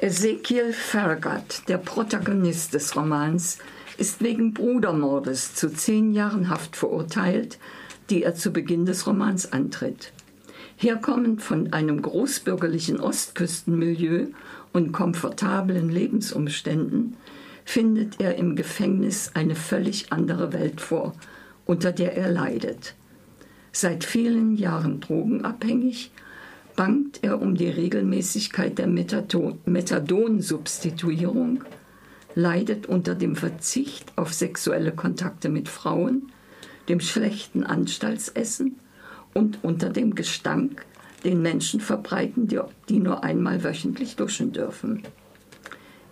Ezekiel Farragut, der Protagonist des Romans, ist wegen Brudermordes zu zehn Jahren Haft verurteilt, die er zu Beginn des Romans antritt. Herkommend von einem großbürgerlichen Ostküstenmilieu und komfortablen Lebensumständen findet er im Gefängnis eine völlig andere Welt vor, unter der er leidet. Seit vielen Jahren drogenabhängig, bangt er um die Regelmäßigkeit der Methadon-Substituierung, leidet unter dem Verzicht auf sexuelle Kontakte mit Frauen, dem schlechten Anstaltsessen und unter dem Gestank, den Menschen verbreiten, die, die nur einmal wöchentlich duschen dürfen.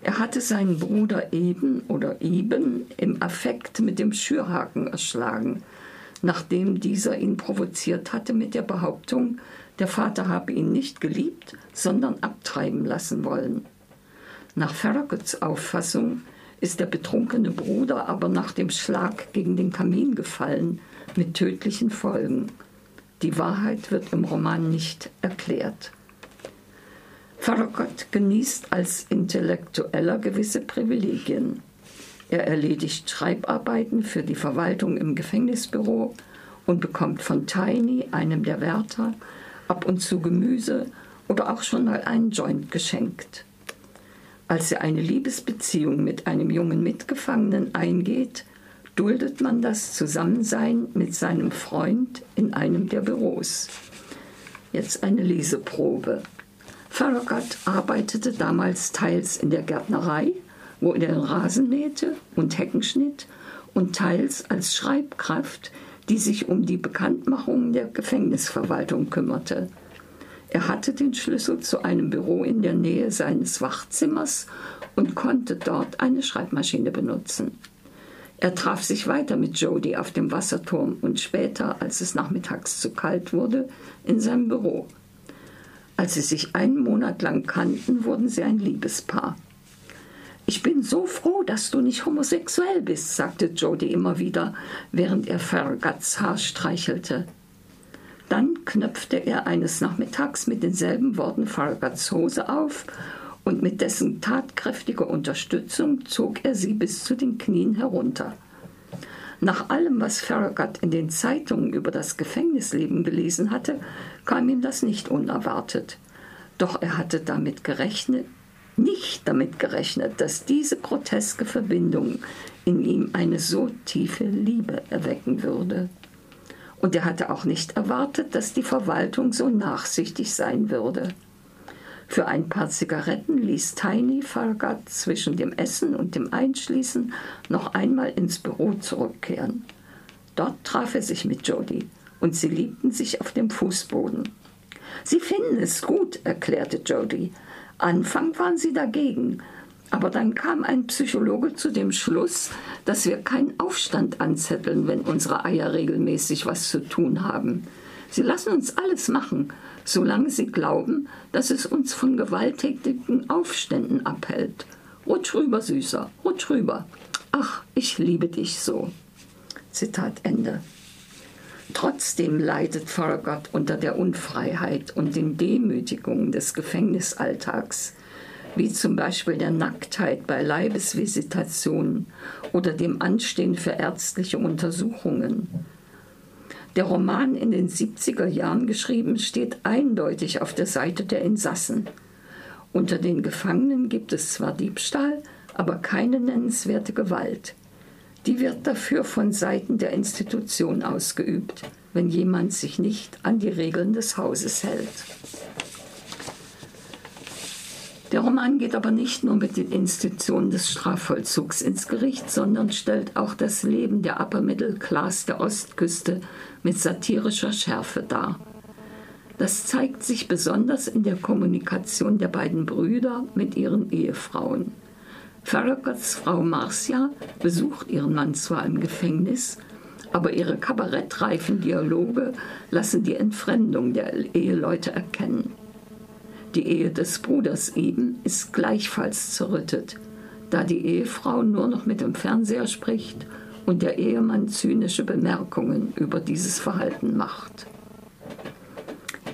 Er hatte seinen Bruder Eben oder Eben im Affekt mit dem Schürhaken erschlagen, nachdem dieser ihn provoziert hatte mit der Behauptung, der Vater habe ihn nicht geliebt, sondern abtreiben lassen wollen. Nach Farraguts Auffassung ist der betrunkene Bruder aber nach dem Schlag gegen den Kamin gefallen, mit tödlichen Folgen. Die Wahrheit wird im Roman nicht erklärt. Farragut genießt als Intellektueller gewisse Privilegien. Er erledigt Schreibarbeiten für die Verwaltung im Gefängnisbüro und bekommt von Tiny, einem der Wärter, ab und zu Gemüse oder auch schon mal einen Joint geschenkt. Als er eine Liebesbeziehung mit einem jungen Mitgefangenen eingeht, duldet man das Zusammensein mit seinem Freund in einem der Büros. Jetzt eine Leseprobe. Farragut arbeitete damals teils in der Gärtnerei, wo er Rasen mähte und Hecken schnitt, und teils als Schreibkraft die sich um die Bekanntmachung der Gefängnisverwaltung kümmerte. Er hatte den Schlüssel zu einem Büro in der Nähe seines Wachzimmers und konnte dort eine Schreibmaschine benutzen. Er traf sich weiter mit Jody auf dem Wasserturm und später, als es nachmittags zu kalt wurde, in seinem Büro. Als sie sich einen Monat lang kannten, wurden sie ein Liebespaar. Ich bin so froh, dass du nicht homosexuell bist, sagte Jody immer wieder, während er Farraguts Haar streichelte. Dann knöpfte er eines Nachmittags mit denselben Worten Farraguts Hose auf und mit dessen tatkräftiger Unterstützung zog er sie bis zu den Knien herunter. Nach allem, was Farragut in den Zeitungen über das Gefängnisleben gelesen hatte, kam ihm das nicht unerwartet. Doch er hatte damit gerechnet, nicht damit gerechnet, dass diese groteske Verbindung in ihm eine so tiefe Liebe erwecken würde. Und er hatte auch nicht erwartet, dass die Verwaltung so nachsichtig sein würde. Für ein paar Zigaretten ließ Tiny Farragut zwischen dem Essen und dem Einschließen noch einmal ins Büro zurückkehren. Dort traf er sich mit Jody und sie liebten sich auf dem Fußboden. Sie finden es gut, erklärte Jody, Anfang waren sie dagegen, aber dann kam ein Psychologe zu dem Schluss, dass wir keinen Aufstand anzetteln, wenn unsere Eier regelmäßig was zu tun haben. Sie lassen uns alles machen, solange sie glauben, dass es uns von gewalttätigen Aufständen abhält. Rutsch rüber, Süßer, rutsch rüber. Ach, ich liebe dich so. Zitat Ende. Trotzdem leidet Farragut unter der Unfreiheit und den Demütigungen des Gefängnisalltags, wie zum Beispiel der Nacktheit bei Leibesvisitationen oder dem Anstehen für ärztliche Untersuchungen. Der Roman in den 70er Jahren geschrieben steht eindeutig auf der Seite der Insassen. Unter den Gefangenen gibt es zwar Diebstahl, aber keine nennenswerte Gewalt. Die wird dafür von Seiten der Institution ausgeübt, wenn jemand sich nicht an die Regeln des Hauses hält. Der Roman geht aber nicht nur mit den Institutionen des Strafvollzugs ins Gericht, sondern stellt auch das Leben der Upper Middle Class der Ostküste mit satirischer Schärfe dar. Das zeigt sich besonders in der Kommunikation der beiden Brüder mit ihren Ehefrauen. Farraguts Frau Marcia besucht ihren Mann zwar im Gefängnis, aber ihre kabarettreifen Dialoge lassen die Entfremdung der Eheleute erkennen. Die Ehe des Bruders eben ist gleichfalls zerrüttet, da die Ehefrau nur noch mit dem Fernseher spricht und der Ehemann zynische Bemerkungen über dieses Verhalten macht.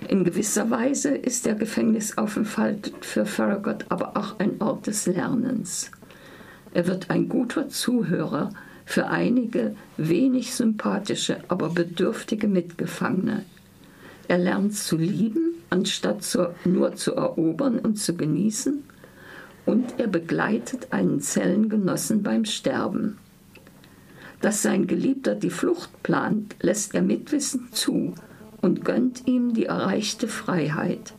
In gewisser Weise ist der Gefängnisaufenthalt für Farragut aber auch ein Ort des Lernens. Er wird ein guter Zuhörer für einige wenig sympathische, aber bedürftige Mitgefangene. Er lernt zu lieben, anstatt zu, nur zu erobern und zu genießen, und er begleitet einen Zellengenossen beim Sterben. Dass sein Geliebter die Flucht plant, lässt er mitwissend zu und gönnt ihm die erreichte Freiheit,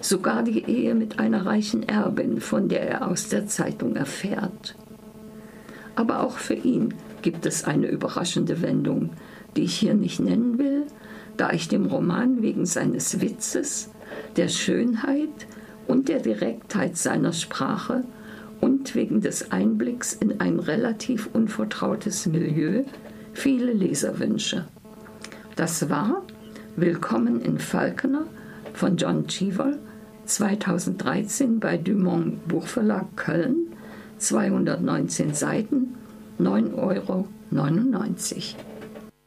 sogar die Ehe mit einer reichen Erbin, von der er aus der Zeitung erfährt. Aber auch für ihn gibt es eine überraschende Wendung, die ich hier nicht nennen will, da ich dem Roman wegen seines Witzes, der Schönheit und der Direktheit seiner Sprache und wegen des Einblicks in ein relativ unvertrautes Milieu viele Leser wünsche. Das war Willkommen in Falconer von John Cheever 2013 bei Dumont Buchverlag Köln, 219 Seiten, 9,99 Euro.